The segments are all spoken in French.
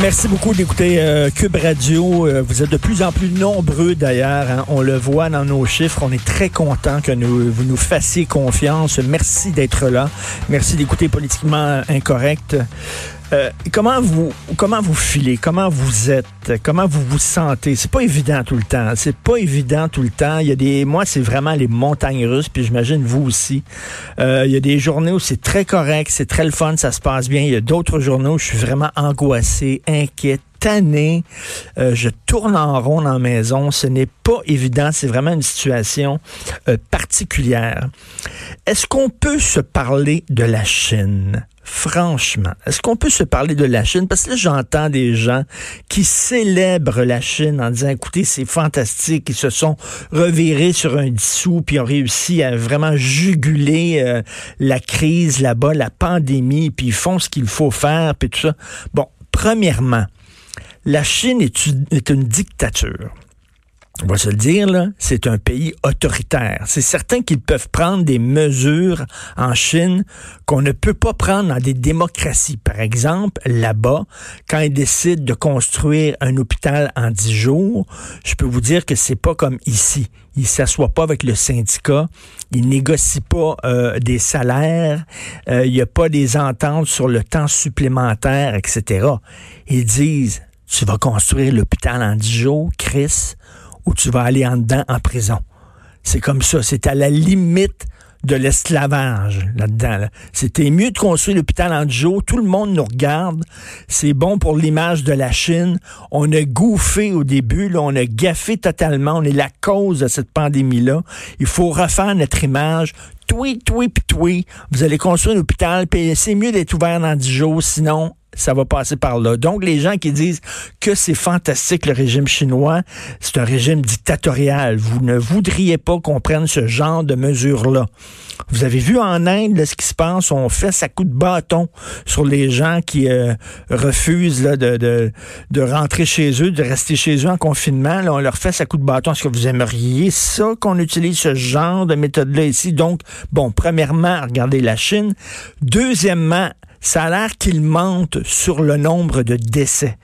Merci beaucoup d'écouter euh, Cube Radio. Euh, vous êtes de plus en plus nombreux d'ailleurs. Hein. On le voit dans nos chiffres. On est très content que vous nous fassiez confiance. Merci d'être là. Merci d'écouter Politiquement Incorrect. Euh, comment vous comment vous filez, comment vous êtes, comment vous vous sentez? C'est pas évident tout le temps. C'est pas évident tout le temps. Il y a des moi c'est vraiment les montagnes russes, puis j'imagine vous aussi. Euh, il y a des journées où c'est très correct, c'est très le fun, ça se passe bien. Il y a d'autres journées où je suis vraiment angoissé, inquiet, tanné. Euh, je tourne en rond dans la maison. Ce n'est pas évident. C'est vraiment une situation particulière. Est-ce qu'on peut se parler de la Chine? franchement, est-ce qu'on peut se parler de la Chine? Parce que là, j'entends des gens qui célèbrent la Chine en disant, écoutez, c'est fantastique, ils se sont revirés sur un dissous, puis ont réussi à vraiment juguler euh, la crise là-bas, la pandémie, puis ils font ce qu'il faut faire, puis tout ça. Bon, premièrement, la Chine est une dictature on va se le dire, là, c'est un pays autoritaire. C'est certain qu'ils peuvent prendre des mesures en Chine qu'on ne peut pas prendre dans des démocraties. Par exemple, là-bas, quand ils décident de construire un hôpital en dix jours, je peux vous dire que c'est pas comme ici. Ils s'assoient pas avec le syndicat, ils négocient pas euh, des salaires, euh, il n'y a pas des ententes sur le temps supplémentaire, etc. Ils disent, tu vas construire l'hôpital en dix jours, Chris, ou tu vas aller en dedans en prison. C'est comme ça. C'est à la limite de l'esclavage là-dedans. C'était mieux de construire l'hôpital en jours. Tout le monde nous regarde. C'est bon pour l'image de la Chine. On a gouffé au début. Là, on a gaffé totalement. On est la cause de cette pandémie-là. Il faut refaire notre image. Tweet, tweet, tweet. Vous allez construire un hôpital. C'est mieux d'être ouvert dans 10 jours. Sinon, ça va passer par là. Donc, les gens qui disent que c'est fantastique le régime chinois, c'est un régime dictatorial. Vous ne voudriez pas qu'on prenne ce genre de mesures-là. Vous avez vu en Inde ce qui se passe, on fait sa coup de bâton sur les gens qui euh, refusent de, de, rentrer chez eux, de rester chez eux en confinement. On leur fait sa coup de bâton. Est-ce que vous aimeriez ça qu'on utilise ce genre de méthode-là ici? Donc, bon, premièrement, regardez la Chine. Deuxièmement, ça a l'air qu'il mente sur le nombre de décès.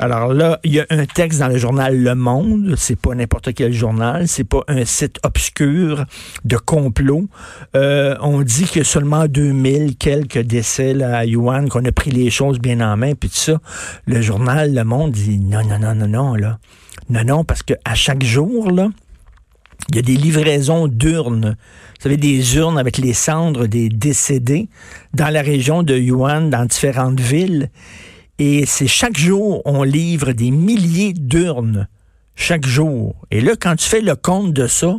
Alors là, il y a un texte dans le journal Le Monde, c'est pas n'importe quel journal, c'est pas un site obscur de complot. Euh, on dit a seulement 2000 quelques décès à Yuan, qu'on a pris les choses bien en main, puis tout ça. Le journal Le Monde dit non, non, non, non, non, là. Non, non, parce que à chaque jour, là, il y a des livraisons d'urnes. Vous savez, des urnes avec les cendres des décédés dans la région de Yuan, dans différentes villes. Et c'est chaque jour, on livre des milliers d'urnes. Chaque jour. Et là, quand tu fais le compte de ça,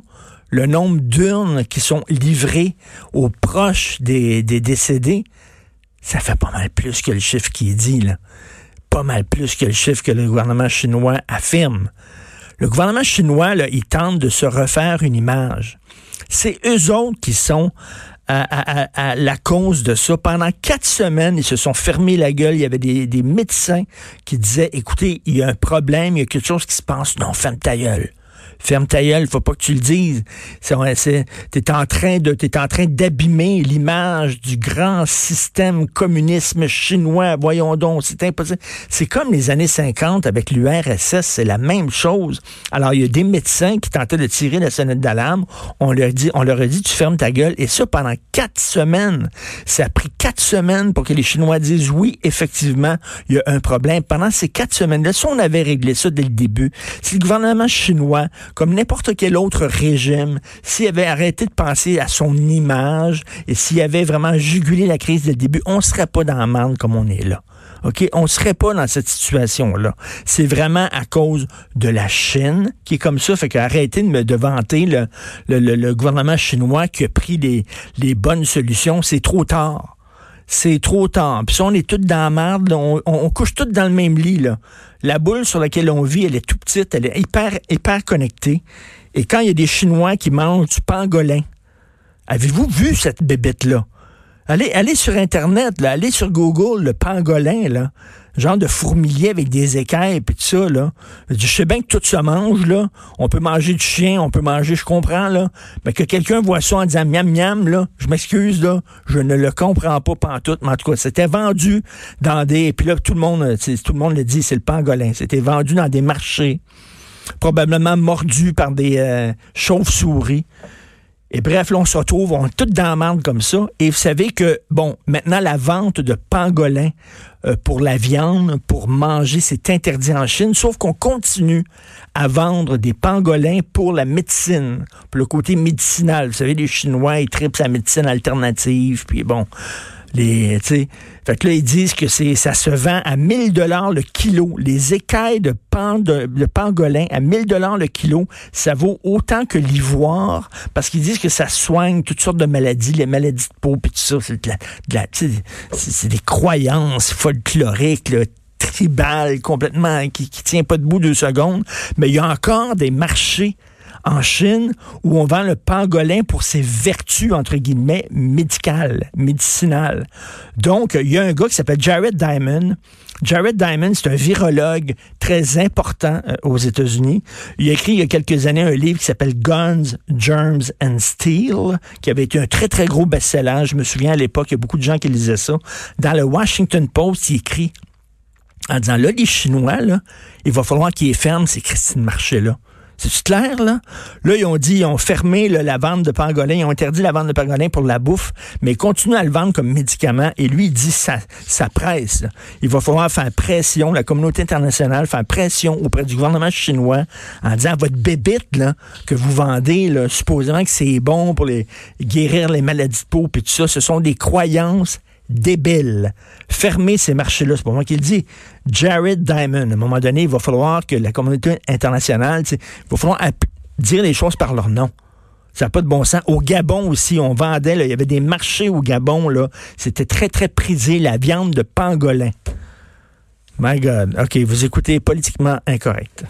le nombre d'urnes qui sont livrées aux proches des, des, décédés, ça fait pas mal plus que le chiffre qui est dit, là. Pas mal plus que le chiffre que le gouvernement chinois affirme. Le gouvernement chinois, là, il tente de se refaire une image. C'est eux autres qui sont à, la cause de ça. Pendant quatre semaines, ils se sont fermés la gueule. Il y avait des, des médecins qui disaient, écoutez, il y a un problème, il y a quelque chose qui se passe. Non, ferme ta gueule ferme ta gueule, faut pas que tu le dises. T'es en train de, t'es en train d'abîmer l'image du grand système communisme chinois. Voyons donc, c'est impossible. C'est comme les années 50 avec l'URSS, c'est la même chose. Alors, il y a des médecins qui tentaient de tirer la sonnette d'alarme. On leur dit, on leur a dit, tu fermes ta gueule. Et ça, pendant quatre semaines. Ça a pris quatre semaines pour que les Chinois disent, oui, effectivement, il y a un problème. Pendant ces quatre semaines-là, si on avait réglé ça dès le début, si le gouvernement chinois comme n'importe quel autre régime, s'il avait arrêté de penser à son image et s'il avait vraiment jugulé la crise dès le début, on serait pas dans la merde comme on est là. OK, on serait pas dans cette situation-là. C'est vraiment à cause de la Chine qui est comme ça. Fait qu'arrêtez de me de vanter le, gouvernement chinois qui a pris les bonnes solutions. C'est trop tard. C'est trop tard. Puis on est tous dans la merde, on, on, couche tous dans le même lit. Là. La boule sur laquelle on vit, elle est tout petite, elle est hyper, hyper connectée. Et quand il y a des Chinois qui mangent du pangolin, avez-vous vu cette bébête-là? Allez, allez sur Internet, là, allez sur Google, le pangolin, là genre de fourmilier avec des écailles et tout ça, là. Je sais bien que tout se mange, là. On peut manger du chien, on peut manger, je comprends, là. Mais que quelqu'un voit ça en disant miam miam, là, je m'excuse, là, je ne le comprends pas pantoute, mais en tout cas, c'était vendu dans des, puis là, tout le monde, tout le monde le dit, c'est le pangolin. C'était vendu dans des marchés, probablement mordu par des euh, chauves-souris. Et bref, là, on se retrouve, on est tout dans la comme ça. Et vous savez que, bon, maintenant, la vente de pangolins euh, pour la viande, pour manger, c'est interdit en Chine, sauf qu'on continue à vendre des pangolins pour la médecine, pour le côté médicinal. Vous savez, les Chinois, ils tripent la médecine alternative, puis bon, les, fait que là, ils disent que c'est, ça se vend à 1000 dollars le kilo. Les écailles de, de, pangolin à 1000 dollars le kilo, ça vaut autant que l'ivoire parce qu'ils disent que ça soigne toutes sortes de maladies, les maladies de peau puis tout ça. C'est, de la, c'est, des croyances folkloriques, là, tribales, complètement, qui, qui tient pas debout deux secondes. Mais il y a encore des marchés en Chine où on vend le pangolin pour ses vertus, entre guillemets, médicales, médicinales. Donc, il y a un gars qui s'appelle Jared Diamond. Jared Diamond, c'est un virologue très important euh, aux États-Unis. Il a écrit il y a quelques années un livre qui s'appelle Guns, Germs and Steel, qui avait été un très, très gros best-seller. Je me souviens à l'époque, il y a beaucoup de gens qui lisaient ça. Dans le Washington Post, il écrit en disant, là, les Chinois, il va falloir qu'ils ferment ces Christine Marché-là. C'est clair, là? Là, ils ont dit, ils ont fermé la vente de pangolin, ils ont interdit la vente de pangolin pour la bouffe, mais ils continuent à le vendre comme médicament. Et lui, il dit, ça, ça presse. Il va falloir faire pression, la communauté internationale, faire pression auprès du gouvernement chinois en disant, votre bébite, là, que vous vendez, là, supposément que c'est bon pour les, guérir les maladies de peau, puis tout ça, ce sont des croyances débile. Fermer ces marchés-là, c'est pas moi qui le dis. Jared Diamond, à un moment donné, il va falloir que la communauté internationale, il va falloir dire les choses par leur nom. Ça n'a pas de bon sens. Au Gabon aussi, on vendait, il y avait des marchés au Gabon, là. C'était très, très prisé, la viande de pangolin. My God. OK, vous écoutez politiquement incorrect.